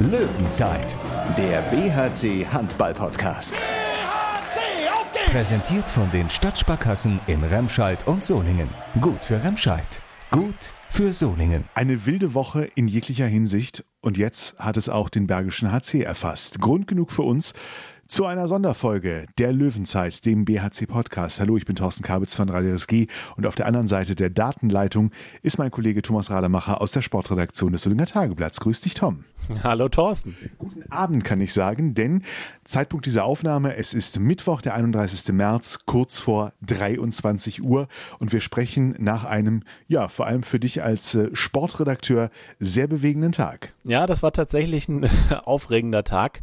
Löwenzeit, der BHC Handball Podcast. BHC, auf geht's! Präsentiert von den Stadtsparkassen in Remscheid und Solingen. Gut für Remscheid, gut für Solingen. Eine wilde Woche in jeglicher Hinsicht und jetzt hat es auch den Bergischen HC erfasst. Grund genug für uns, zu einer Sonderfolge der Löwenzeit, dem BHC Podcast. Hallo, ich bin Thorsten Kabitz von Radio SG und auf der anderen Seite der Datenleitung ist mein Kollege Thomas Rademacher aus der Sportredaktion des Solinger Tageblatts. Grüß dich, Tom. Hallo Thorsten. Guten Abend kann ich sagen, denn Zeitpunkt dieser Aufnahme, es ist Mittwoch, der 31. März, kurz vor 23 Uhr und wir sprechen nach einem, ja, vor allem für dich als äh, Sportredakteur sehr bewegenden Tag. Ja, das war tatsächlich ein aufregender Tag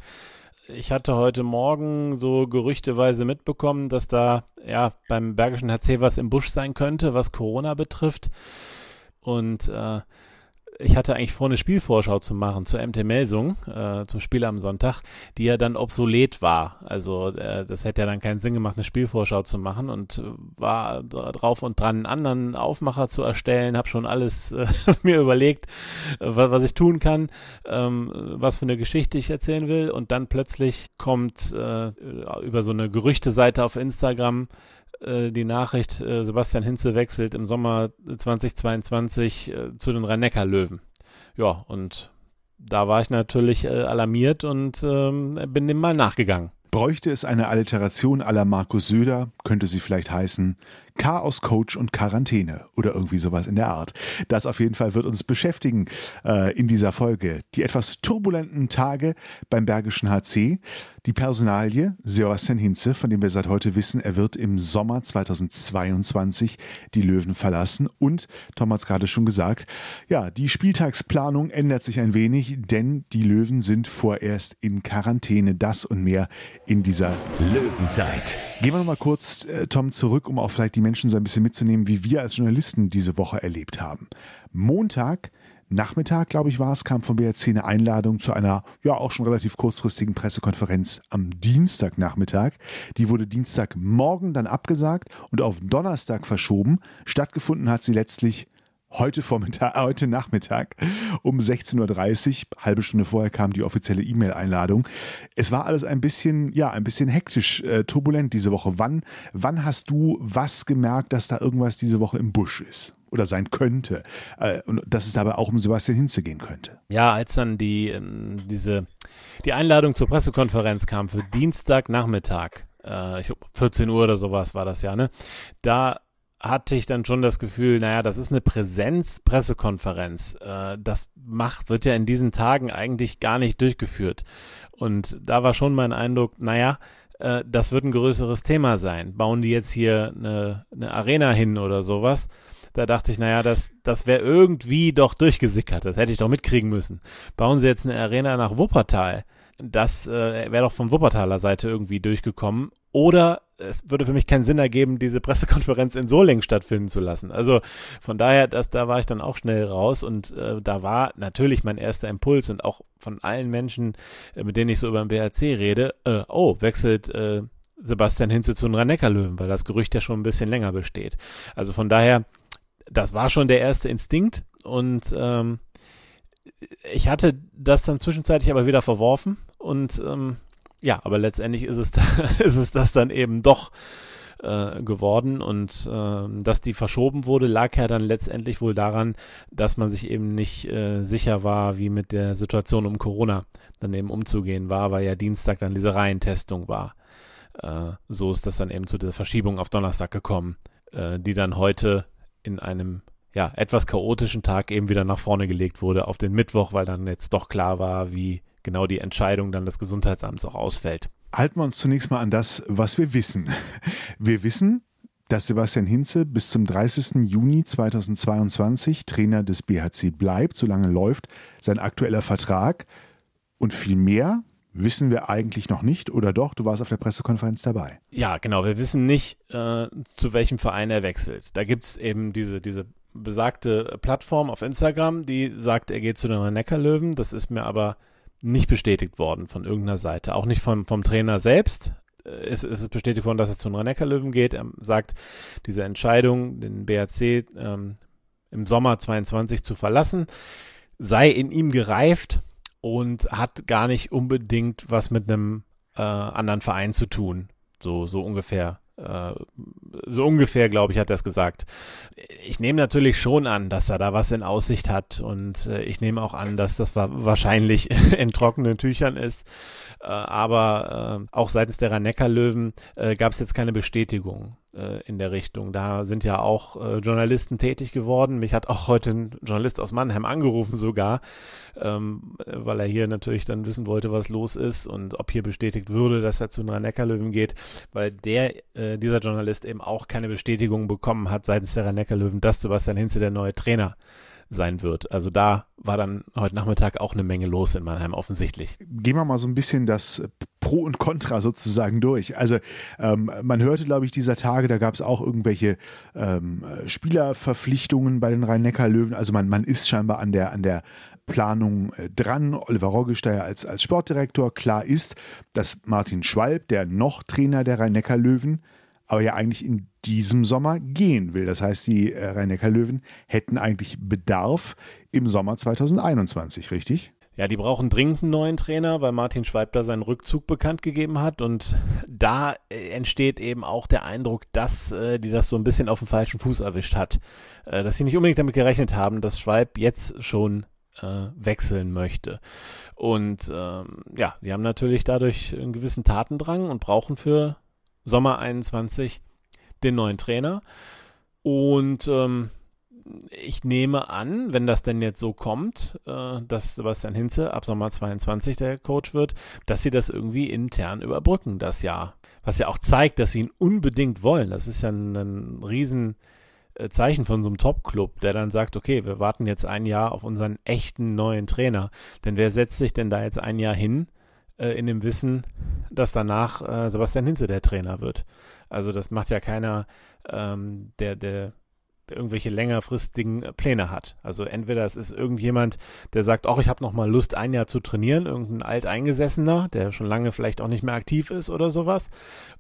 ich hatte heute Morgen so gerüchteweise mitbekommen, dass da ja beim Bergischen HC was im Busch sein könnte, was Corona betrifft. Und äh, ich hatte eigentlich vor, eine Spielvorschau zu machen zur MT Melsung, äh, zum Spiel am Sonntag, die ja dann obsolet war. Also äh, das hätte ja dann keinen Sinn gemacht, eine Spielvorschau zu machen und war drauf und dran, einen anderen Aufmacher zu erstellen, habe schon alles äh, mir überlegt, was, was ich tun kann, ähm, was für eine Geschichte ich erzählen will und dann plötzlich kommt äh, über so eine Gerüchte-Seite auf Instagram äh, die Nachricht, äh, Sebastian Hinze wechselt im Sommer 2022 äh, zu den Rhein-Neckar-Löwen. Ja, und da war ich natürlich äh, alarmiert und ähm, bin dem mal nachgegangen. Bräuchte es eine Alliteration aller Markus Söder, könnte sie vielleicht heißen Chaos Coach und Quarantäne oder irgendwie sowas in der Art. Das auf jeden Fall wird uns beschäftigen äh, in dieser Folge. Die etwas turbulenten Tage beim Bergischen HC, die Personalie Sebastian Hinze, von dem wir seit heute wissen, er wird im Sommer 2022 die Löwen verlassen und Tom hat es gerade schon gesagt, ja, die Spieltagsplanung ändert sich ein wenig, denn die Löwen sind vorerst in Quarantäne. Das und mehr in dieser Löwenzeit. Gehen wir nochmal kurz, äh, Tom, zurück, um auch vielleicht die Menschen so ein bisschen mitzunehmen, wie wir als Journalisten diese Woche erlebt haben. Montag Nachmittag, glaube ich, war es, kam vom BRC eine Einladung zu einer ja auch schon relativ kurzfristigen Pressekonferenz am Dienstagnachmittag. Die wurde Dienstagmorgen dann abgesagt und auf Donnerstag verschoben. Stattgefunden hat sie letztlich heute Vormittag, äh, heute Nachmittag um 16.30 Uhr. Halbe Stunde vorher kam die offizielle E-Mail-Einladung. Es war alles ein bisschen, ja, ein bisschen hektisch, äh, turbulent diese Woche. Wann, wann hast du was gemerkt, dass da irgendwas diese Woche im Busch ist? Oder sein könnte. Äh, und dass es dabei auch um Sebastian Hinze gehen könnte. Ja, als dann die, ähm, diese, die Einladung zur Pressekonferenz kam für Dienstagnachmittag, äh, ich 14 Uhr oder sowas war das ja, ne? Da hatte ich dann schon das Gefühl, naja, das ist eine Präsenz-Pressekonferenz. Äh, das macht, wird ja in diesen Tagen eigentlich gar nicht durchgeführt. Und da war schon mein Eindruck, naja, äh, das wird ein größeres Thema sein. Bauen die jetzt hier eine, eine Arena hin oder sowas? Da dachte ich, naja, das, das wäre irgendwie doch durchgesickert. Das hätte ich doch mitkriegen müssen. Bauen sie jetzt eine Arena nach Wuppertal? Das äh, wäre doch von Wuppertaler Seite irgendwie durchgekommen. Oder es würde für mich keinen Sinn ergeben, diese Pressekonferenz in Solingen stattfinden zu lassen. Also von daher, das, da war ich dann auch schnell raus und äh, da war natürlich mein erster Impuls und auch von allen Menschen, äh, mit denen ich so über den BRC rede, äh, oh, wechselt äh, Sebastian Hinze zu den rhein löwen weil das Gerücht ja schon ein bisschen länger besteht. Also von daher, das war schon der erste Instinkt und ähm, ich hatte das dann zwischenzeitlich aber wieder verworfen und ähm, ja, aber letztendlich ist es, ist es das dann eben doch äh, geworden und äh, dass die verschoben wurde, lag ja dann letztendlich wohl daran, dass man sich eben nicht äh, sicher war, wie mit der Situation um Corona dann eben umzugehen war, weil ja Dienstag dann diese Reihentestung war. Äh, so ist das dann eben zu der Verschiebung auf Donnerstag gekommen, äh, die dann heute in einem ja, etwas chaotischen Tag eben wieder nach vorne gelegt wurde auf den Mittwoch, weil dann jetzt doch klar war, wie genau die Entscheidung dann des Gesundheitsamts auch ausfällt. Halten wir uns zunächst mal an das, was wir wissen. Wir wissen, dass Sebastian Hinze bis zum 30. Juni 2022 Trainer des BHC bleibt, solange läuft sein aktueller Vertrag. Und viel mehr wissen wir eigentlich noch nicht, oder doch? Du warst auf der Pressekonferenz dabei. Ja, genau. Wir wissen nicht, äh, zu welchem Verein er wechselt. Da gibt es eben diese, diese besagte Plattform auf Instagram, die sagt, er geht zu den Rhein-Neckar-Löwen. Das ist mir aber nicht bestätigt worden von irgendeiner Seite. Auch nicht vom, vom Trainer selbst. Es, es ist bestätigt worden, dass es zu den Rhein-Neckar-Löwen geht. Er sagt, diese Entscheidung, den BRC ähm, im Sommer 22 zu verlassen, sei in ihm gereift und hat gar nicht unbedingt was mit einem äh, anderen Verein zu tun. So, so ungefähr. Äh, so ungefähr, glaube ich, hat er es gesagt. Ich nehme natürlich schon an, dass er da was in Aussicht hat und äh, ich nehme auch an, dass das wahrscheinlich in trockenen Tüchern ist. Äh, aber auch seitens der Rhein-Neckar-Löwen gab es jetzt keine Bestätigung äh, in der Richtung. Da sind ja auch äh, Journalisten tätig geworden. Mich hat auch heute ein Journalist aus Mannheim angerufen sogar, ähm, weil er hier natürlich dann wissen wollte, was los ist und ob hier bestätigt würde, dass er zu einer Neckarlöwen geht, weil der, äh, dieser Journalist eben auch keine Bestätigung bekommen hat seitens der Neckarlöwen, dass Sebastian Hinze der neue Trainer sein wird. Also da war dann heute Nachmittag auch eine Menge los in Mannheim offensichtlich. Gehen wir mal so ein bisschen das Pro und Contra sozusagen durch. Also ähm, man hörte, glaube ich, dieser Tage, da gab es auch irgendwelche ähm, Spielerverpflichtungen bei den Rhein-Neckar-Löwen. Also man, man ist scheinbar an der, an der Planung äh, dran. Oliver Roggesteier als, als Sportdirektor. Klar ist, dass Martin Schwalb, der noch Trainer der Rhein-Neckar-Löwen, aber ja eigentlich in diesem Sommer gehen will. Das heißt, die äh, Rhein-Neckar-Löwen hätten eigentlich Bedarf im Sommer 2021, richtig? Ja, die brauchen dringend einen neuen Trainer, weil Martin Schweib da seinen Rückzug bekannt gegeben hat. Und da äh, entsteht eben auch der Eindruck, dass äh, die das so ein bisschen auf den falschen Fuß erwischt hat. Äh, dass sie nicht unbedingt damit gerechnet haben, dass Schweib jetzt schon äh, wechseln möchte. Und ähm, ja, die haben natürlich dadurch einen gewissen Tatendrang und brauchen für Sommer 21 den neuen Trainer. Und ähm, ich nehme an, wenn das denn jetzt so kommt, äh, dass Sebastian Hinze ab Sommer 22 der Coach wird, dass sie das irgendwie intern überbrücken, das Jahr. Was ja auch zeigt, dass sie ihn unbedingt wollen. Das ist ja ein, ein riesen äh, von so einem Top-Club, der dann sagt, okay, wir warten jetzt ein Jahr auf unseren echten neuen Trainer. Denn wer setzt sich denn da jetzt ein Jahr hin äh, in dem Wissen, dass danach äh, Sebastian Hinze der Trainer wird? Also das macht ja keiner, ähm, der, der irgendwelche längerfristigen Pläne hat. Also entweder es ist irgendjemand, der sagt, ach, ich habe noch mal Lust, ein Jahr zu trainieren, irgendein Alteingesessener, der schon lange vielleicht auch nicht mehr aktiv ist oder sowas,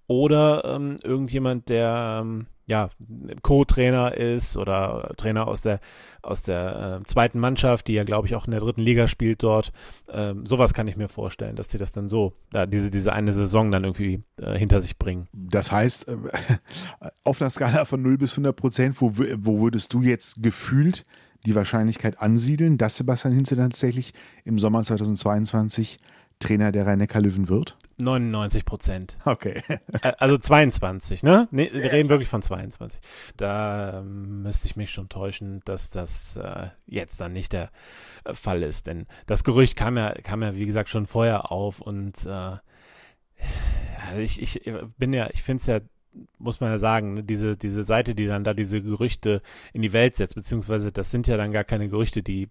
oder ähm, irgendjemand, der ähm, ja, Co-Trainer ist oder Trainer aus der, aus der äh, zweiten Mannschaft, die ja, glaube ich, auch in der dritten Liga spielt dort. Ähm, sowas kann ich mir vorstellen, dass sie das dann so, da diese, diese eine Saison dann irgendwie äh, hinter sich bringen. Das heißt, äh, auf einer Skala von 0 bis 100 Prozent, wo, wo würdest du jetzt gefühlt die Wahrscheinlichkeit ansiedeln, dass Sebastian Hinze tatsächlich im Sommer 2022 Trainer der Rhein-Neckar-Löwen wird? 99 Prozent. Okay. Äh, also 22, ne? Nee, wir reden wirklich von 22. Da ähm, müsste ich mich schon täuschen, dass das äh, jetzt dann nicht der äh, Fall ist. Denn das Gerücht kam ja, kam ja, wie gesagt, schon vorher auf und äh, ich, ich bin ja, ich finde es ja muss man ja sagen, ne, diese, diese Seite, die dann da diese Gerüchte in die Welt setzt, beziehungsweise das sind ja dann gar keine Gerüchte, die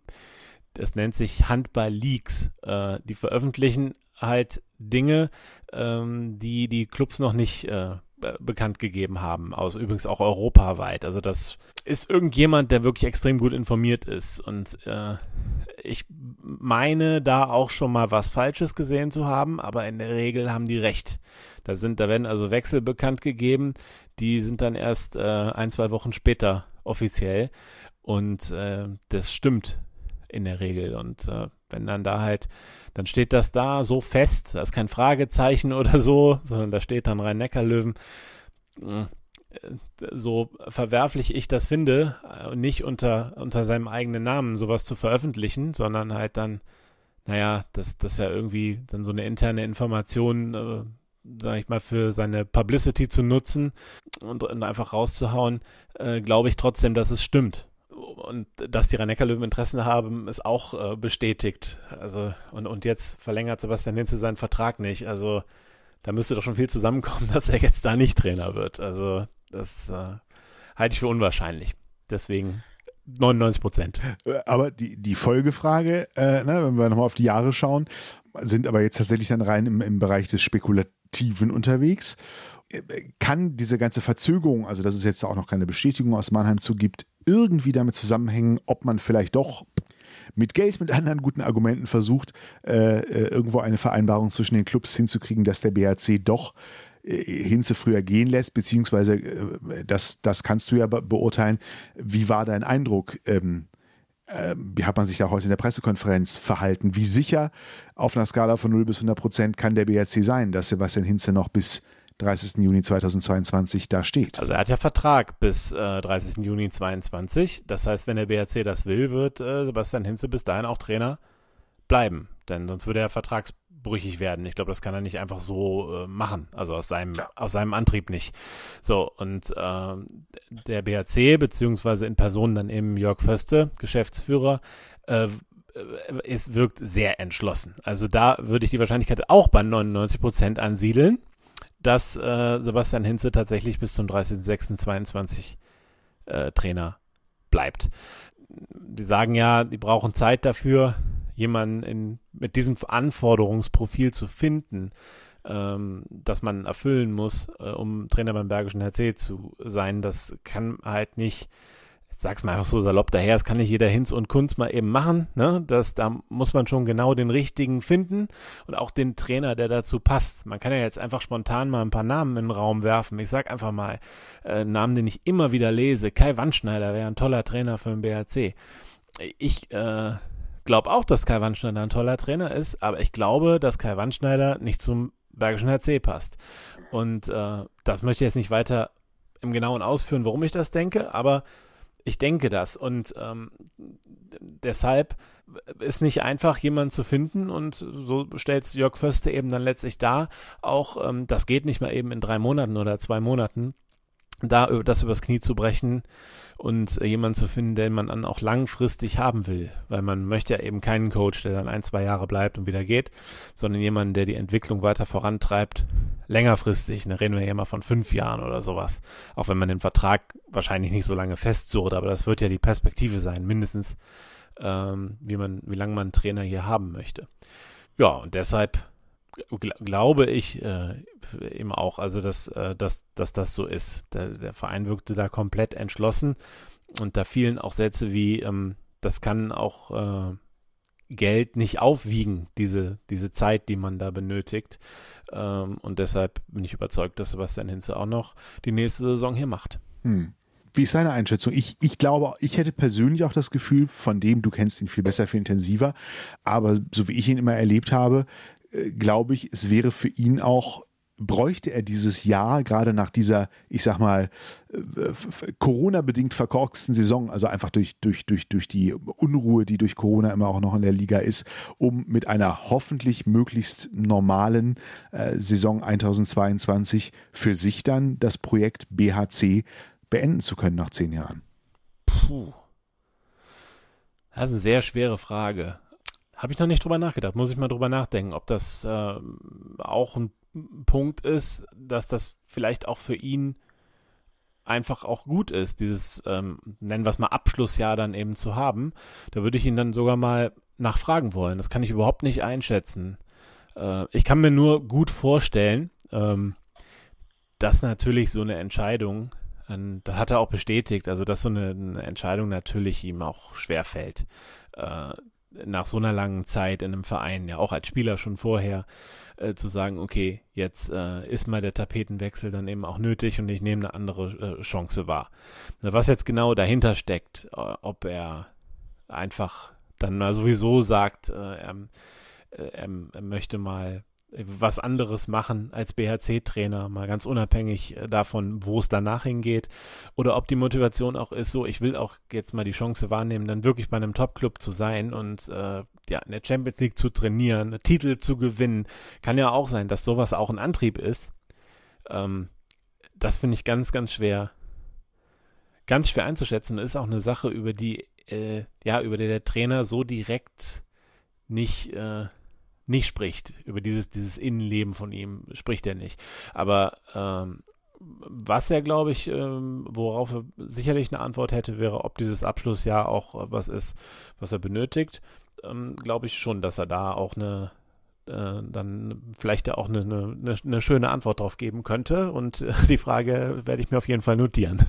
das nennt sich Handball-Leaks. Äh, die veröffentlichen halt Dinge, ähm, die die Clubs noch nicht äh, bekannt gegeben haben, aus übrigens auch europaweit. Also das ist irgendjemand, der wirklich extrem gut informiert ist und äh, ich meine da auch schon mal was Falsches gesehen zu haben, aber in der Regel haben die recht. Da sind, da werden also Wechsel bekannt gegeben, die sind dann erst äh, ein, zwei Wochen später offiziell und äh, das stimmt in der Regel. Und äh, wenn dann da halt, dann steht das da so fest, da ist kein Fragezeichen oder so, sondern da steht dann Rhein-Neckar-Löwen. Äh, so verwerflich ich das finde, äh, nicht unter, unter seinem eigenen Namen sowas zu veröffentlichen, sondern halt dann, naja, das, das ist ja irgendwie dann so eine interne Information, äh, sag ich mal, für seine Publicity zu nutzen und, und einfach rauszuhauen, äh, glaube ich trotzdem, dass es stimmt und dass die rhein löwen Interessen haben, ist auch äh, bestätigt. Also, und, und jetzt verlängert Sebastian Hinze seinen Vertrag nicht. Also, da müsste doch schon viel zusammenkommen, dass er jetzt da nicht Trainer wird. Also, das äh, halte ich für unwahrscheinlich. Deswegen 99 Prozent. Aber die, die Folgefrage, äh, ne, wenn wir nochmal auf die Jahre schauen, sind aber jetzt tatsächlich dann rein im, im Bereich des Spekulativen unterwegs. Äh, kann diese ganze Verzögerung, also dass es jetzt auch noch keine Bestätigung aus Mannheim zu gibt, irgendwie damit zusammenhängen, ob man vielleicht doch mit Geld, mit anderen guten Argumenten versucht, äh, äh irgendwo eine Vereinbarung zwischen den Clubs hinzukriegen, dass der BHC doch äh, Hinze früher gehen lässt, beziehungsweise äh, das, das kannst du ja be beurteilen. Wie war dein Eindruck? Ähm, äh, wie hat man sich da heute in der Pressekonferenz verhalten? Wie sicher auf einer Skala von 0 bis 100 Prozent kann der BRC sein, dass Sebastian Hinze noch bis 30. Juni 2022 da steht? Also er hat ja Vertrag bis äh, 30. Juni 2022. Das heißt, wenn der BRC das will, wird äh, Sebastian Hinze bis dahin auch Trainer bleiben. Denn sonst würde er vertragsbrüchig werden. Ich glaube, das kann er nicht einfach so äh, machen. Also aus seinem, ja. aus seinem Antrieb nicht. So, und äh, der BRC, beziehungsweise in Person dann eben Jörg Föste, Geschäftsführer, äh, es wirkt sehr entschlossen. Also da würde ich die Wahrscheinlichkeit auch bei 99 Prozent ansiedeln, dass äh, Sebastian Hinze tatsächlich bis zum 30.06.22 äh, Trainer bleibt. Die sagen ja, die brauchen Zeit dafür, jemanden in, mit diesem Anforderungsprofil zu finden, ähm, das man erfüllen muss, äh, um Trainer beim Bergischen HC zu sein. Das kann halt nicht ich sag's mal einfach so salopp daher, das kann nicht jeder Hinz und Kunz mal eben machen. Ne? Das, da muss man schon genau den richtigen finden und auch den Trainer, der dazu passt. Man kann ja jetzt einfach spontan mal ein paar Namen in den Raum werfen. Ich sag einfach mal äh, Namen, den ich immer wieder lese. Kai Wandschneider wäre ein toller Trainer für den BRC. Ich äh, glaube auch, dass Kai Wandschneider ein toller Trainer ist, aber ich glaube, dass Kai Wandschneider nicht zum Bergischen HC passt. Und äh, das möchte ich jetzt nicht weiter im Genauen ausführen, warum ich das denke, aber ich denke das und ähm, deshalb ist nicht einfach, jemanden zu finden und so stellt es Jörg Förste eben dann letztlich dar. Auch ähm, das geht nicht mal eben in drei Monaten oder zwei Monaten da das übers Knie zu brechen und jemanden zu finden, den man dann auch langfristig haben will, weil man möchte ja eben keinen Coach, der dann ein, zwei Jahre bleibt und wieder geht, sondern jemanden, der die Entwicklung weiter vorantreibt, längerfristig, da reden wir ja mal von fünf Jahren oder sowas, auch wenn man den Vertrag wahrscheinlich nicht so lange festzurrt, aber das wird ja die Perspektive sein, mindestens, ähm, wie man, wie lange man einen Trainer hier haben möchte. Ja, und deshalb glaube ich äh, eben auch, also dass, äh, dass, dass das so ist. Der, der, Verein wirkte da komplett entschlossen und da fielen auch Sätze wie, ähm, das kann auch äh, Geld nicht aufwiegen, diese, diese Zeit, die man da benötigt. Ähm, und deshalb bin ich überzeugt, dass Sebastian Hinze auch noch die nächste Saison hier macht. Hm. Wie ist deine Einschätzung? Ich, ich glaube, ich hätte persönlich auch das Gefühl, von dem, du kennst ihn viel besser, viel intensiver, aber so wie ich ihn immer erlebt habe, glaube ich, es wäre für ihn auch bräuchte er dieses Jahr, gerade nach dieser, ich sag mal, äh, Corona-bedingt verkorksten Saison, also einfach durch, durch, durch, durch die Unruhe, die durch Corona immer auch noch in der Liga ist, um mit einer hoffentlich möglichst normalen äh, Saison 2022 für sich dann das Projekt BHC beenden zu können nach zehn Jahren? Puh. Das ist eine sehr schwere Frage. Habe ich noch nicht drüber nachgedacht. Muss ich mal drüber nachdenken, ob das äh, auch ein Punkt ist, dass das vielleicht auch für ihn einfach auch gut ist, dieses, ähm, nennen wir es mal Abschlussjahr dann eben zu haben. Da würde ich ihn dann sogar mal nachfragen wollen. Das kann ich überhaupt nicht einschätzen. Äh, ich kann mir nur gut vorstellen, ähm, dass natürlich so eine Entscheidung, äh, das hat er auch bestätigt, also dass so eine, eine Entscheidung natürlich ihm auch schwerfällt. Äh, nach so einer langen Zeit in einem Verein, ja auch als Spieler schon vorher, äh, zu sagen, okay, jetzt äh, ist mal der Tapetenwechsel dann eben auch nötig und ich nehme eine andere äh, Chance wahr. Was jetzt genau dahinter steckt, äh, ob er einfach dann mal sowieso sagt, äh, er, äh, er, er möchte mal was anderes machen als BHC-Trainer, mal ganz unabhängig äh, davon, wo es danach hingeht. Oder ob die Motivation auch ist, so, ich will auch jetzt mal die Chance wahrnehmen, dann wirklich bei einem Top-Club zu sein und äh, ja, in der Champions League zu trainieren, Titel zu gewinnen. Kann ja auch sein, dass sowas auch ein Antrieb ist. Ähm, das finde ich ganz, ganz schwer, ganz schwer einzuschätzen. Ist auch eine Sache, über die, äh, ja, über die der Trainer so direkt nicht, äh, nicht spricht. Über dieses, dieses Innenleben von ihm spricht er nicht. Aber ähm, was er, glaube ich, ähm, worauf er sicherlich eine Antwort hätte, wäre, ob dieses Abschlussjahr auch was ist, was er benötigt. Ähm, glaube ich schon, dass er da auch eine, äh, dann vielleicht auch eine, eine, eine, schöne Antwort drauf geben könnte. Und äh, die Frage werde ich mir auf jeden Fall notieren.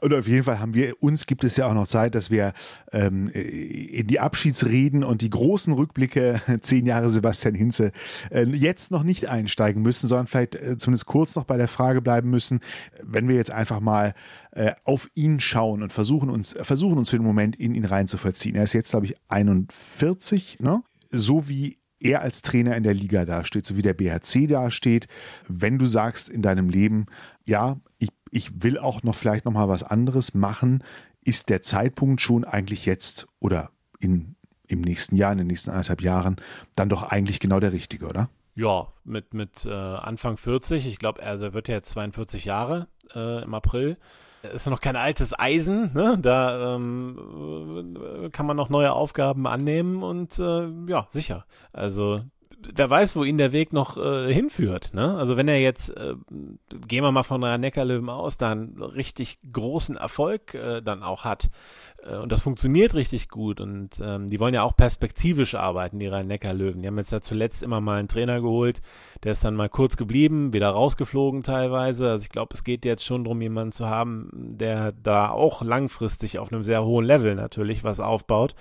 Und auf jeden Fall haben wir, uns gibt es ja auch noch Zeit, dass wir ähm, in die Abschiedsreden und die großen Rückblicke, zehn Jahre Sebastian Hinze, äh, jetzt noch nicht einsteigen müssen, sondern vielleicht äh, zumindest kurz noch bei der Frage bleiben müssen, wenn wir jetzt einfach mal äh, auf ihn schauen und versuchen uns, versuchen uns für den Moment in ihn rein zu verziehen. Er ist jetzt, glaube ich, 41, ne? So wie er als Trainer in der Liga dasteht, so wie der BHC dasteht, wenn du sagst in deinem Leben, ja, ich, ich will auch noch vielleicht noch mal was anderes machen, ist der Zeitpunkt schon eigentlich jetzt oder in, im nächsten Jahr, in den nächsten anderthalb Jahren, dann doch eigentlich genau der richtige, oder? Ja, mit, mit äh, Anfang 40, ich glaube, er wird ja jetzt 42 Jahre äh, im April ist noch kein altes Eisen, ne? da ähm, kann man noch neue Aufgaben annehmen und äh, ja, sicher. Also wer weiß, wo ihn der Weg noch äh, hinführt. Ne? Also wenn er jetzt, äh, gehen wir mal von rhein Neckarlöwen aus, dann richtig großen Erfolg äh, dann auch hat äh, und das funktioniert richtig gut und ähm, die wollen ja auch perspektivisch arbeiten, die Rhein-Neckar-Löwen. Die haben jetzt ja zuletzt immer mal einen Trainer geholt, der ist dann mal kurz geblieben, wieder rausgeflogen teilweise. Also ich glaube, es geht jetzt schon darum, jemanden zu haben, der da auch langfristig auf einem sehr hohen Level natürlich was aufbaut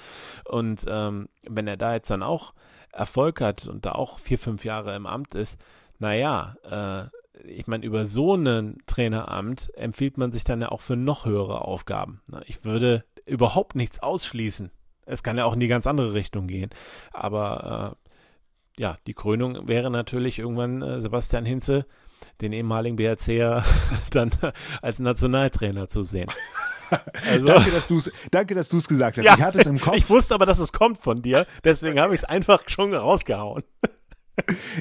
und ähm, wenn er da jetzt dann auch Erfolg hat und da auch vier, fünf Jahre im Amt ist, naja, äh, ich meine, über so ein Traineramt empfiehlt man sich dann ja auch für noch höhere Aufgaben. Ich würde überhaupt nichts ausschließen. Es kann ja auch in die ganz andere Richtung gehen. Aber äh, ja, die Krönung wäre natürlich irgendwann äh, Sebastian Hinze, den ehemaligen BRCer, dann als Nationaltrainer zu sehen. Also, danke, dass du es danke, dass gesagt hast. Ja, ich hatte es im Kopf. Ich wusste aber, dass es kommt von dir. Deswegen habe ich es einfach schon rausgehauen.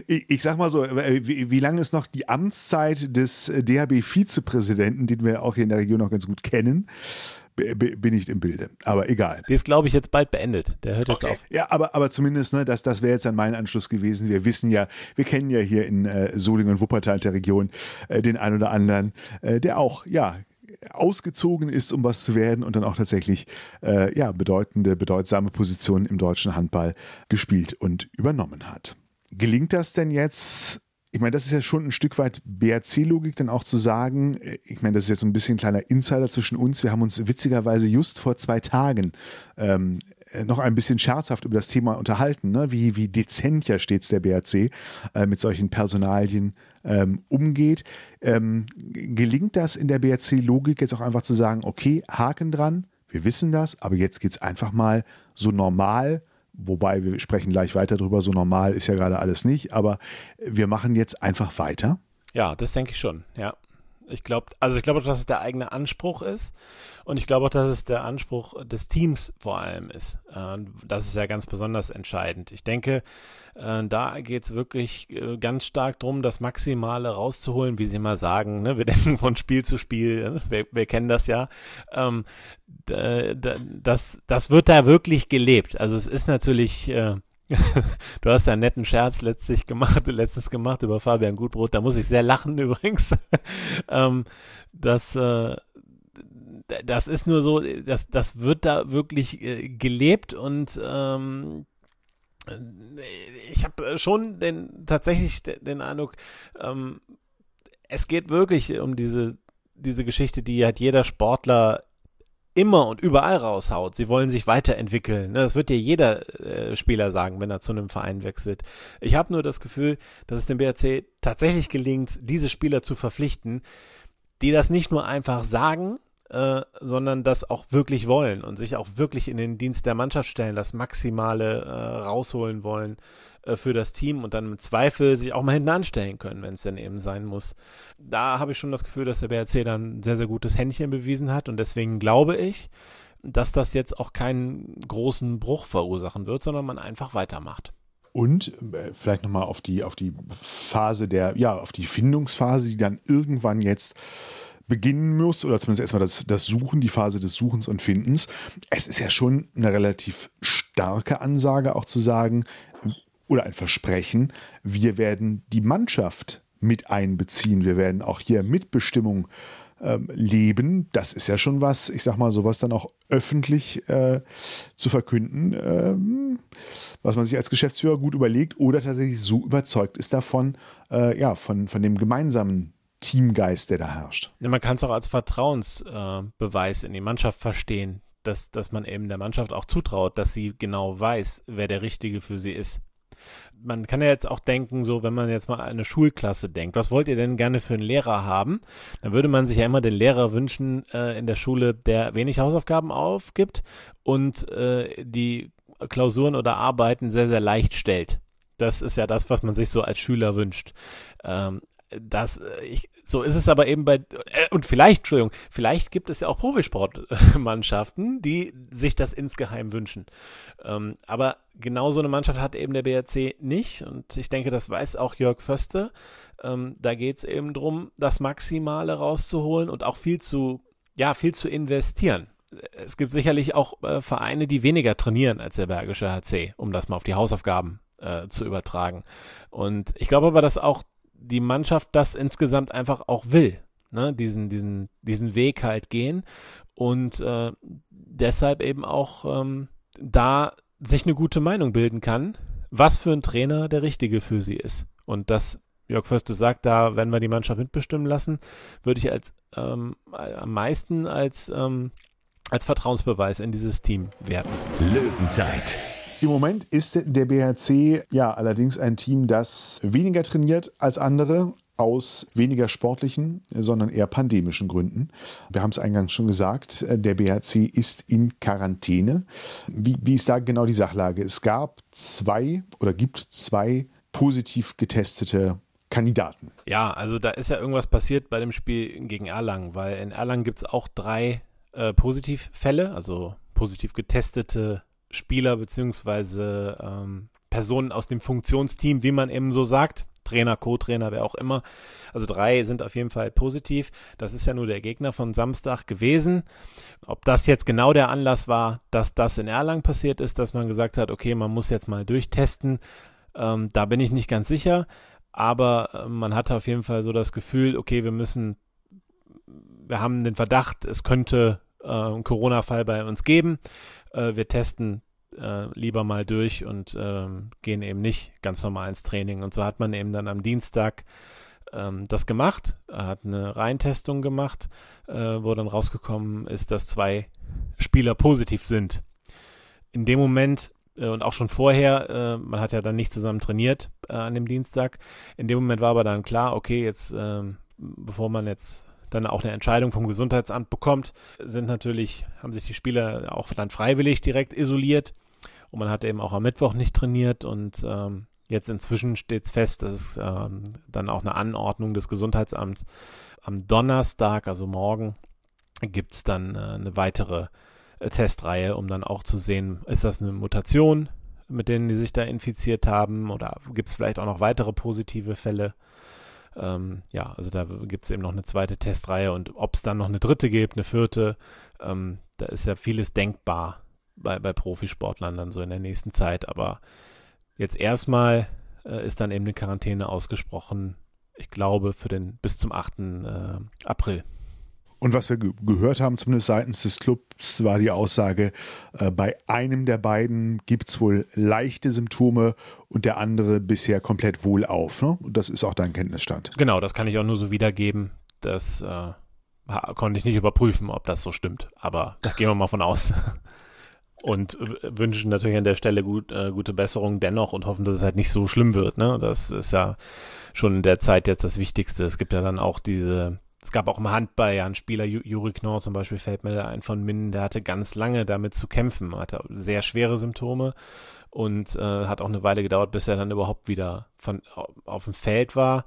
Ich, ich, sag mal so, äh, wie, wie lange ist noch die Amtszeit des äh, DHB-Vizepräsidenten, den wir auch hier in der Region noch ganz gut kennen? bin ich im Bilde. Aber egal. Die ist, glaube ich, jetzt bald beendet. Der hört okay. jetzt auf. Ja, aber, aber zumindest, ne, das, das wäre jetzt dann mein Anschluss gewesen. Wir wissen ja, wir kennen ja hier in äh, Solingen und Wuppertal der Region äh, den einen oder anderen, äh, der auch, ja, ausgezogen ist, um was zu werden und dann auch tatsächlich äh, ja, bedeutende, bedeutsame Positionen im deutschen Handball gespielt und übernommen hat. Gelingt das denn jetzt ich meine, das ist ja schon ein Stück weit BRC-Logik, dann auch zu sagen, ich meine, das ist jetzt ein bisschen ein kleiner Insider zwischen uns. Wir haben uns witzigerweise just vor zwei Tagen ähm, noch ein bisschen scherzhaft über das Thema unterhalten, ne? wie, wie dezent ja stets der BRC äh, mit solchen Personalien ähm, umgeht. Ähm, gelingt das in der BRC-Logik jetzt auch einfach zu sagen, okay, Haken dran, wir wissen das, aber jetzt geht es einfach mal so normal Wobei wir sprechen gleich weiter drüber, so normal ist ja gerade alles nicht, aber wir machen jetzt einfach weiter. Ja, das denke ich schon, ja. Ich glaube, also ich glaube, dass es der eigene Anspruch ist und ich glaube auch, dass es der Anspruch des Teams vor allem ist. Äh, das ist ja ganz besonders entscheidend. Ich denke, äh, da geht es wirklich äh, ganz stark darum, das Maximale rauszuholen, wie Sie mal sagen. Ne? Wir denken von Spiel zu Spiel, wir, wir kennen das ja. Ähm, das, das wird da wirklich gelebt. Also es ist natürlich du hast ja einen netten Scherz letztlich gemacht, letztens gemacht über Fabian Gutbrot. Da muss ich sehr lachen übrigens. ähm, das, äh, das ist nur so, das, das wird da wirklich äh, gelebt und ähm, ich habe schon den tatsächlich den Eindruck, ähm, es geht wirklich um diese diese Geschichte, die hat jeder Sportler immer und überall raushaut. Sie wollen sich weiterentwickeln. Ne? Das wird dir jeder äh, Spieler sagen, wenn er zu einem Verein wechselt. Ich habe nur das Gefühl, dass es dem BRC tatsächlich gelingt, diese Spieler zu verpflichten, die das nicht nur einfach sagen, äh, sondern das auch wirklich wollen und sich auch wirklich in den Dienst der Mannschaft stellen, das Maximale äh, rausholen wollen äh, für das Team und dann im Zweifel sich auch mal hinten anstellen können, wenn es denn eben sein muss. Da habe ich schon das Gefühl, dass der BRC dann ein sehr, sehr gutes Händchen bewiesen hat und deswegen glaube ich, dass das jetzt auch keinen großen Bruch verursachen wird, sondern man einfach weitermacht. Und äh, vielleicht nochmal auf die, auf die Phase der, ja, auf die Findungsphase, die dann irgendwann jetzt beginnen muss, oder zumindest erstmal das, das Suchen, die Phase des Suchens und Findens. Es ist ja schon eine relativ starke Ansage, auch zu sagen, oder ein Versprechen, wir werden die Mannschaft mit einbeziehen, wir werden auch hier Mitbestimmung ähm, leben. Das ist ja schon was, ich sag mal, sowas dann auch öffentlich äh, zu verkünden, ähm, was man sich als Geschäftsführer gut überlegt oder tatsächlich so überzeugt ist davon, äh, ja, von, von dem gemeinsamen Teamgeist, der da herrscht. Ja, man kann es auch als Vertrauensbeweis äh, in die Mannschaft verstehen, dass, dass man eben der Mannschaft auch zutraut, dass sie genau weiß, wer der Richtige für sie ist. Man kann ja jetzt auch denken, so wenn man jetzt mal eine Schulklasse denkt, was wollt ihr denn gerne für einen Lehrer haben? Dann würde man sich ja immer den Lehrer wünschen äh, in der Schule, der wenig Hausaufgaben aufgibt und äh, die Klausuren oder Arbeiten sehr, sehr leicht stellt. Das ist ja das, was man sich so als Schüler wünscht. Ähm, das, äh, ich, so ist es aber eben bei, äh, und vielleicht, Entschuldigung, vielleicht gibt es ja auch Profisportmannschaften, die sich das insgeheim wünschen. Ähm, aber genau so eine Mannschaft hat eben der BRC nicht und ich denke, das weiß auch Jörg Föste. Ähm, da geht es eben darum, das Maximale rauszuholen und auch viel zu, ja, viel zu investieren. Es gibt sicherlich auch äh, Vereine, die weniger trainieren als der Bergische HC, um das mal auf die Hausaufgaben äh, zu übertragen. Und ich glaube aber, dass auch die Mannschaft das insgesamt einfach auch will, ne? diesen, diesen, diesen Weg halt gehen und äh, deshalb eben auch ähm, da sich eine gute Meinung bilden kann, was für ein Trainer der richtige für sie ist. Und das, Jörg Förste sagt, da werden wir die Mannschaft mitbestimmen lassen, würde ich als ähm, am meisten als, ähm, als Vertrauensbeweis in dieses Team werten. Löwenzeit. Im Moment ist der BHC ja allerdings ein Team, das weniger trainiert als andere, aus weniger sportlichen, sondern eher pandemischen Gründen. Wir haben es eingangs schon gesagt, der BHC ist in Quarantäne. Wie, wie ist da genau die Sachlage? Es gab zwei oder gibt zwei positiv getestete Kandidaten. Ja, also da ist ja irgendwas passiert bei dem Spiel gegen Erlangen, weil in Erlangen gibt es auch drei äh, Positivfälle, also positiv getestete Spieler beziehungsweise ähm, Personen aus dem Funktionsteam, wie man eben so sagt. Trainer, Co-Trainer, wer auch immer. Also drei sind auf jeden Fall positiv. Das ist ja nur der Gegner von Samstag gewesen. Ob das jetzt genau der Anlass war, dass das in Erlangen passiert ist, dass man gesagt hat, okay, man muss jetzt mal durchtesten, ähm, da bin ich nicht ganz sicher. Aber äh, man hatte auf jeden Fall so das Gefühl, okay, wir müssen, wir haben den Verdacht, es könnte äh, einen Corona-Fall bei uns geben äh, wir testen äh, lieber mal durch und ähm, gehen eben nicht ganz normal ins Training. Und so hat man eben dann am Dienstag ähm, das gemacht, hat eine Reintestung gemacht, äh, wo dann rausgekommen ist, dass zwei Spieler positiv sind. In dem Moment äh, und auch schon vorher, äh, man hat ja dann nicht zusammen trainiert äh, an dem Dienstag. In dem Moment war aber dann klar, okay, jetzt, ähm, bevor man jetzt dann auch eine Entscheidung vom Gesundheitsamt bekommt, sind natürlich, haben sich die Spieler auch dann freiwillig direkt isoliert. Und man hat eben auch am Mittwoch nicht trainiert. Und ähm, jetzt inzwischen steht es fest, dass es ähm, dann auch eine Anordnung des Gesundheitsamts am Donnerstag, also morgen, gibt es dann äh, eine weitere äh, Testreihe, um dann auch zu sehen, ist das eine Mutation, mit denen die sich da infiziert haben? Oder gibt es vielleicht auch noch weitere positive Fälle. Ähm, ja, also da gibt es eben noch eine zweite Testreihe und ob es dann noch eine dritte gibt, eine vierte, ähm, da ist ja vieles denkbar bei, bei Profisportlern dann so in der nächsten Zeit. Aber jetzt erstmal äh, ist dann eben eine Quarantäne ausgesprochen, ich glaube, für den bis zum 8. Äh, April. Und was wir ge gehört haben, zumindest seitens des Clubs, war die Aussage, äh, bei einem der beiden gibt es wohl leichte Symptome und der andere bisher komplett wohlauf. Ne? Das ist auch dein Kenntnisstand. Genau, das kann ich auch nur so wiedergeben. Das äh, konnte ich nicht überprüfen, ob das so stimmt. Aber da gehen wir mal von aus. und wünschen natürlich an der Stelle gut, äh, gute Besserung dennoch und hoffen, dass es halt nicht so schlimm wird. Ne? Das ist ja schon in der Zeit jetzt das Wichtigste. Es gibt ja dann auch diese es gab auch im Handball ja einen Spieler, Juri Knorr zum Beispiel, fällt mir da ein von Minden, der hatte ganz lange damit zu kämpfen, hatte sehr schwere Symptome und äh, hat auch eine Weile gedauert, bis er dann überhaupt wieder von, auf dem Feld war,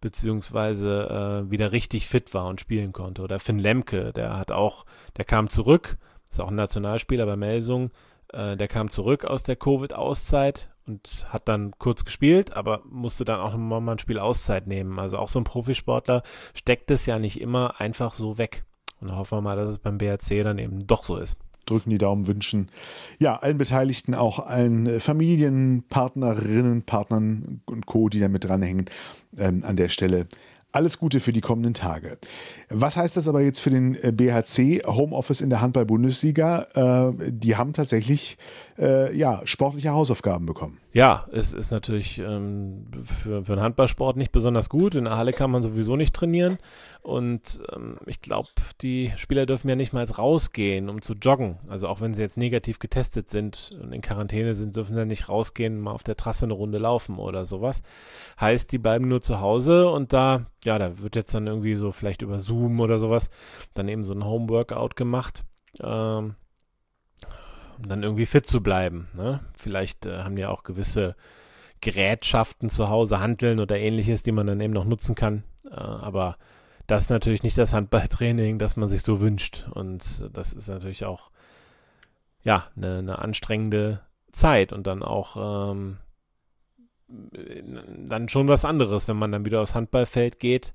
beziehungsweise äh, wieder richtig fit war und spielen konnte. Oder Finn Lemke, der hat auch, der kam zurück, ist auch ein Nationalspieler bei Melsung, äh, der kam zurück aus der Covid-Auszeit und hat dann kurz gespielt, aber musste dann auch nochmal ein Spiel Auszeit nehmen. Also auch so ein Profisportler steckt es ja nicht immer einfach so weg. Und hoffen wir mal, dass es beim BRC dann eben doch so ist. Drücken die Daumen, wünschen ja allen Beteiligten, auch allen Familien, Partnerinnen, Partnern und Co., die da mit dranhängen, ähm, an der Stelle alles Gute für die kommenden Tage. Was heißt das aber jetzt für den äh, BHC Homeoffice in der Handball-Bundesliga? Äh, die haben tatsächlich äh, ja, sportliche Hausaufgaben bekommen. Ja, es ist natürlich ähm, für, für einen Handballsport nicht besonders gut. In der Halle kann man sowieso nicht trainieren. Und ähm, ich glaube, die Spieler dürfen ja nicht mal rausgehen, um zu joggen. Also auch wenn sie jetzt negativ getestet sind und in Quarantäne sind, dürfen sie nicht rausgehen, mal auf der Trasse eine Runde laufen oder sowas. Heißt, die bleiben nur zu Hause und da, ja, da wird jetzt dann irgendwie so vielleicht über Zoom oder sowas dann eben so ein Homeworkout gemacht. Ähm, um dann irgendwie fit zu bleiben. Ne? Vielleicht äh, haben ja auch gewisse Gerätschaften zu Hause, Handeln oder ähnliches, die man dann eben noch nutzen kann. Äh, aber das ist natürlich nicht das Handballtraining, das man sich so wünscht. Und das ist natürlich auch ja eine, eine anstrengende Zeit und dann auch ähm, dann schon was anderes, wenn man dann wieder aufs Handballfeld geht.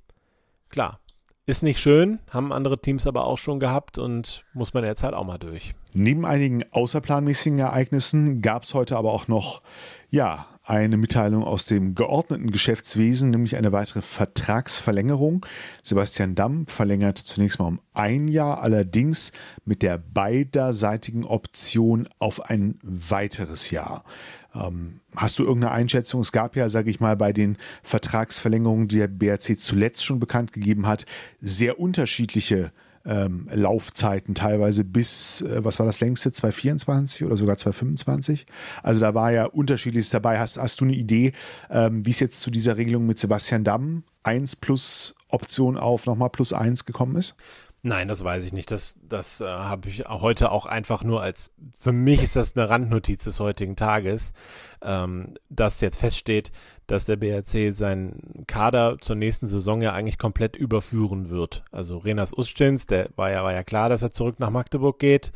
Klar, ist nicht schön, haben andere Teams aber auch schon gehabt und muss man jetzt halt auch mal durch. Neben einigen außerplanmäßigen Ereignissen gab es heute aber auch noch, ja, eine Mitteilung aus dem geordneten Geschäftswesen, nämlich eine weitere Vertragsverlängerung. Sebastian Damm verlängert zunächst mal um ein Jahr, allerdings mit der beiderseitigen Option auf ein weiteres Jahr. Ähm, hast du irgendeine Einschätzung? Es gab ja, sage ich mal, bei den Vertragsverlängerungen, die der BRC zuletzt schon bekannt gegeben hat, sehr unterschiedliche ähm, Laufzeiten, teilweise bis, äh, was war das längste, 2024 oder sogar 2025. Also da war ja unterschiedliches dabei. Hast, hast du eine Idee, ähm, wie es jetzt zu dieser Regelung mit Sebastian Damm 1 plus Option auf nochmal plus 1 gekommen ist? Nein, das weiß ich nicht. Das, das äh, habe ich heute auch einfach nur als, für mich ist das eine Randnotiz des heutigen Tages, ähm, dass jetzt feststeht, dass der BRC seinen Kader zur nächsten Saison ja eigentlich komplett überführen wird. Also Renas Ustjens, der war ja, war ja klar, dass er zurück nach Magdeburg geht.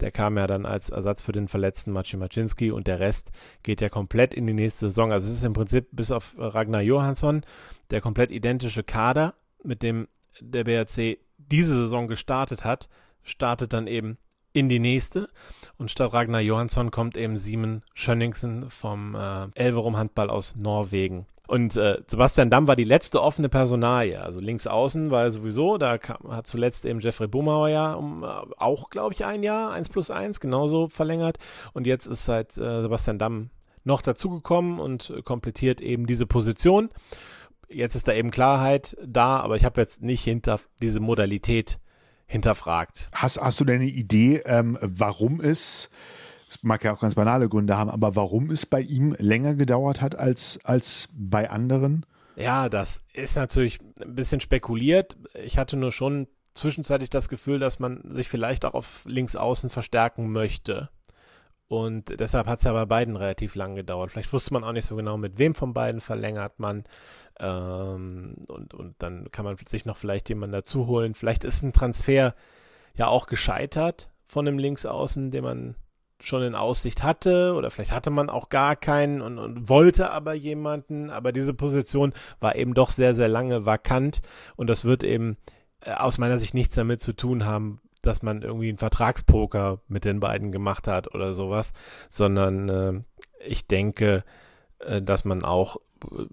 Der kam ja dann als Ersatz für den verletzten Maciej Maczynski und der Rest geht ja komplett in die nächste Saison. Also es ist im Prinzip bis auf Ragnar Johansson der komplett identische Kader, mit dem der BRC diese Saison gestartet hat, startet dann eben in die nächste. Und statt Ragnar Johansson kommt eben Simon Schönningsen vom äh, Elverum Handball aus Norwegen. Und äh, Sebastian Damm war die letzte offene Personalie. Also links außen war er sowieso, da kam, hat zuletzt eben Jeffrey Bumauer ja um, äh, auch, glaube ich, ein Jahr, eins plus eins, genauso verlängert. Und jetzt ist seit äh, Sebastian Damm noch dazugekommen und komplettiert eben diese Position jetzt ist da eben Klarheit da, aber ich habe jetzt nicht hinter diese Modalität hinterfragt. Hast, hast du denn eine Idee, ähm, warum es, es mag ja auch ganz banale Gründe haben, aber warum es bei ihm länger gedauert hat als, als bei anderen? Ja, das ist natürlich ein bisschen spekuliert. Ich hatte nur schon zwischenzeitlich das Gefühl, dass man sich vielleicht auch auf links außen verstärken möchte. Und deshalb hat es ja bei beiden relativ lang gedauert. Vielleicht wusste man auch nicht so genau, mit wem von beiden verlängert man. Ähm, und, und dann kann man sich noch vielleicht jemanden dazu holen. Vielleicht ist ein Transfer ja auch gescheitert von einem Linksaußen, den man schon in Aussicht hatte. Oder vielleicht hatte man auch gar keinen und, und wollte aber jemanden. Aber diese Position war eben doch sehr, sehr lange vakant. Und das wird eben äh, aus meiner Sicht nichts damit zu tun haben, dass man irgendwie einen Vertragspoker mit den beiden gemacht hat oder sowas, sondern äh, ich denke, äh, dass man auch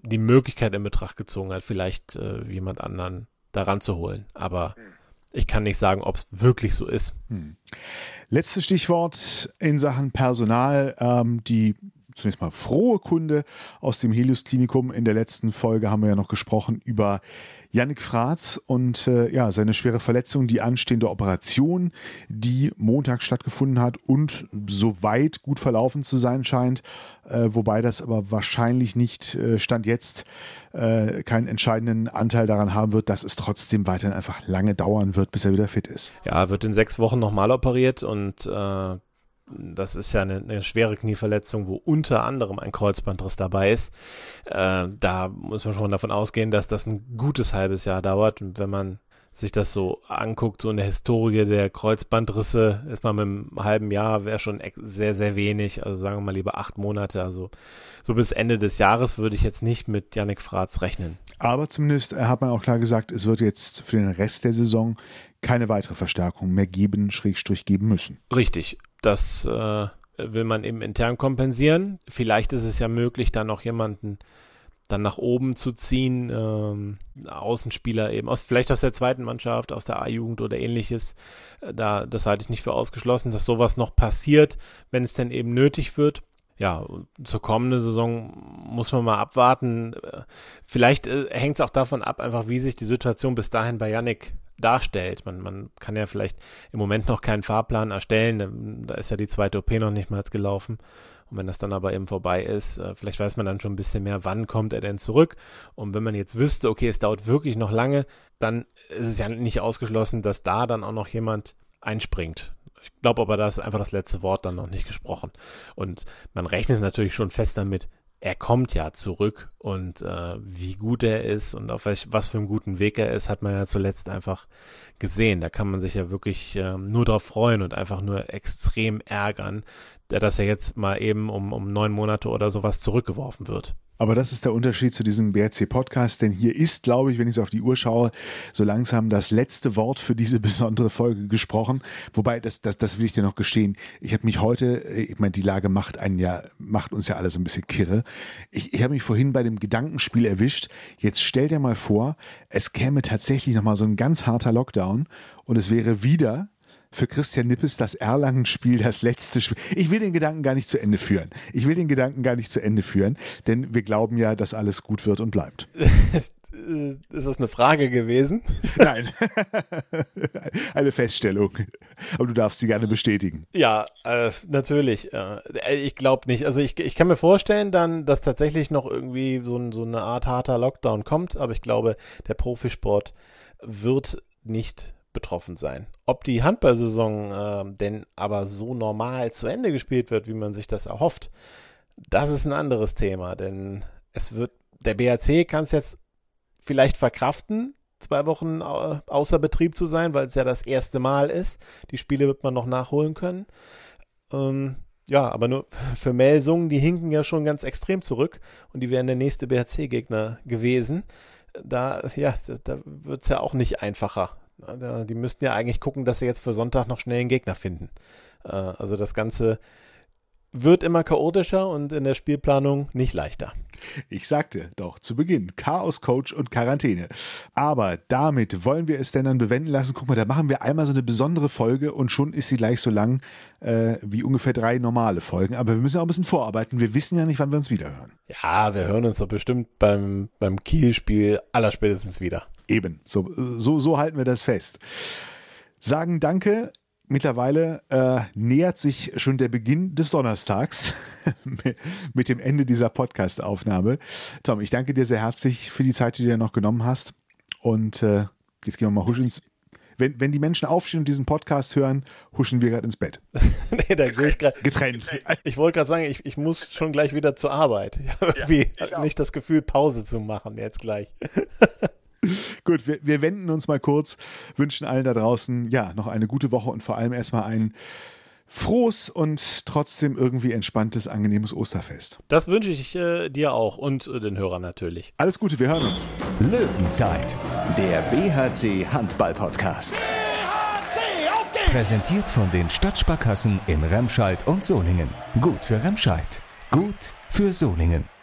die Möglichkeit in Betracht gezogen hat, vielleicht äh, jemand anderen daran zu holen. Aber ich kann nicht sagen, ob es wirklich so ist. Hm. Letztes Stichwort in Sachen Personal. Ähm, die zunächst mal frohe Kunde aus dem Helios Klinikum. In der letzten Folge haben wir ja noch gesprochen über Yannick Fratz und äh, ja, seine schwere Verletzung, die anstehende Operation, die Montag stattgefunden hat und soweit gut verlaufen zu sein scheint, äh, wobei das aber wahrscheinlich nicht äh, Stand jetzt äh, keinen entscheidenden Anteil daran haben wird, dass es trotzdem weiterhin einfach lange dauern wird, bis er wieder fit ist. Ja, wird in sechs Wochen nochmal operiert und äh, das ist ja eine, eine, schwere Knieverletzung, wo unter anderem ein Kreuzbandriss dabei ist. Äh, da muss man schon davon ausgehen, dass das ein gutes halbes Jahr dauert. Und wenn man sich das so anguckt, so in der Historie der Kreuzbandrisse, ist man mit einem halben Jahr wäre schon sehr, sehr wenig. Also sagen wir mal lieber acht Monate. Also so bis Ende des Jahres würde ich jetzt nicht mit Yannick Fratz rechnen. Aber zumindest hat man auch klar gesagt, es wird jetzt für den Rest der Saison keine weitere Verstärkung mehr geben, Schrägstrich geben müssen. Richtig. Das äh, will man eben intern kompensieren. Vielleicht ist es ja möglich, da noch jemanden dann nach oben zu ziehen, ähm, Außenspieler eben aus vielleicht aus der zweiten Mannschaft, aus der A-Jugend oder ähnliches. Äh, da das halte ich nicht für ausgeschlossen, dass sowas noch passiert, wenn es denn eben nötig wird. Ja, zur kommenden Saison muss man mal abwarten. Vielleicht äh, hängt es auch davon ab, einfach wie sich die Situation bis dahin bei Yannick darstellt. Man, man kann ja vielleicht im Moment noch keinen Fahrplan erstellen. Da ist ja die zweite OP noch nicht mal gelaufen. Und wenn das dann aber eben vorbei ist, äh, vielleicht weiß man dann schon ein bisschen mehr, wann kommt er denn zurück. Und wenn man jetzt wüsste, okay, es dauert wirklich noch lange, dann ist es ja nicht ausgeschlossen, dass da dann auch noch jemand einspringt. Ich glaube aber, da ist einfach das letzte Wort dann noch nicht gesprochen. Und man rechnet natürlich schon fest damit, er kommt ja zurück und äh, wie gut er ist und auf welch, was für einen guten Weg er ist, hat man ja zuletzt einfach gesehen. Da kann man sich ja wirklich äh, nur drauf freuen und einfach nur extrem ärgern, dass er jetzt mal eben um, um neun Monate oder sowas zurückgeworfen wird. Aber das ist der Unterschied zu diesem BRC-Podcast, denn hier ist, glaube ich, wenn ich so auf die Uhr schaue, so langsam das letzte Wort für diese besondere Folge gesprochen. Wobei, das, das, das will ich dir noch gestehen. Ich habe mich heute, ich meine, die Lage macht einen ja, macht uns ja alle so ein bisschen kirre. Ich, ich habe mich vorhin bei dem Gedankenspiel erwischt. Jetzt stell dir mal vor, es käme tatsächlich nochmal so ein ganz harter Lockdown und es wäre wieder für Christian Nippes das Erlangen-Spiel das letzte Spiel. Ich will den Gedanken gar nicht zu Ende führen. Ich will den Gedanken gar nicht zu Ende führen, denn wir glauben ja, dass alles gut wird und bleibt. Ist das eine Frage gewesen? Nein. eine Feststellung. Aber du darfst sie gerne bestätigen. Ja, äh, natürlich. Äh, ich glaube nicht. Also ich, ich kann mir vorstellen dann, dass tatsächlich noch irgendwie so, ein, so eine Art harter Lockdown kommt, aber ich glaube, der Profisport wird nicht betroffen sein. Ob die Handballsaison äh, denn aber so normal zu Ende gespielt wird, wie man sich das erhofft, das ist ein anderes Thema, denn es wird, der BRC kann es jetzt vielleicht verkraften, zwei Wochen außer Betrieb zu sein, weil es ja das erste Mal ist. Die Spiele wird man noch nachholen können. Ähm, ja, aber nur für Melsungen, die hinken ja schon ganz extrem zurück und die wären der nächste BRC-Gegner gewesen. Da, ja, da, da wird es ja auch nicht einfacher. Die müssten ja eigentlich gucken, dass sie jetzt für Sonntag noch schnell einen Gegner finden. Äh, also das Ganze wird immer chaotischer und in der Spielplanung nicht leichter. Ich sagte doch zu Beginn, Chaos Coach und Quarantäne. Aber damit wollen wir es denn dann bewenden lassen. Guck mal, da machen wir einmal so eine besondere Folge und schon ist sie gleich so lang äh, wie ungefähr drei normale Folgen. Aber wir müssen auch ein bisschen vorarbeiten. Wir wissen ja nicht, wann wir uns wiederhören. Ja, wir hören uns doch bestimmt beim, beim Kiel-Spiel allerspätestens wieder. Eben, so, so, so halten wir das fest. Sagen Danke Mittlerweile äh, nähert sich schon der Beginn des Donnerstags mit dem Ende dieser Podcast-Aufnahme. Tom, ich danke dir sehr herzlich für die Zeit, die du dir noch genommen hast. Und äh, jetzt gehen wir mal husch ins. Wenn, wenn die Menschen aufstehen und diesen Podcast hören, huschen wir gerade ins Bett. nee, da gehe ich gerade. Getrennt. Ich wollte gerade sagen, ich, ich muss schon gleich wieder zur Arbeit. Ich habe irgendwie ja, nicht das Gefühl, Pause zu machen jetzt gleich. Gut, wir, wir wenden uns mal kurz, wünschen allen da draußen ja noch eine gute Woche und vor allem erstmal ein frohes und trotzdem irgendwie entspanntes, angenehmes Osterfest. Das wünsche ich äh, dir auch und äh, den Hörern natürlich. Alles Gute, wir hören uns. Löwenzeit, der BHC Handball Podcast. BHC, auf geht's! Präsentiert von den Stadtsparkassen in Remscheid und Solingen. Gut für Remscheid, gut für Solingen.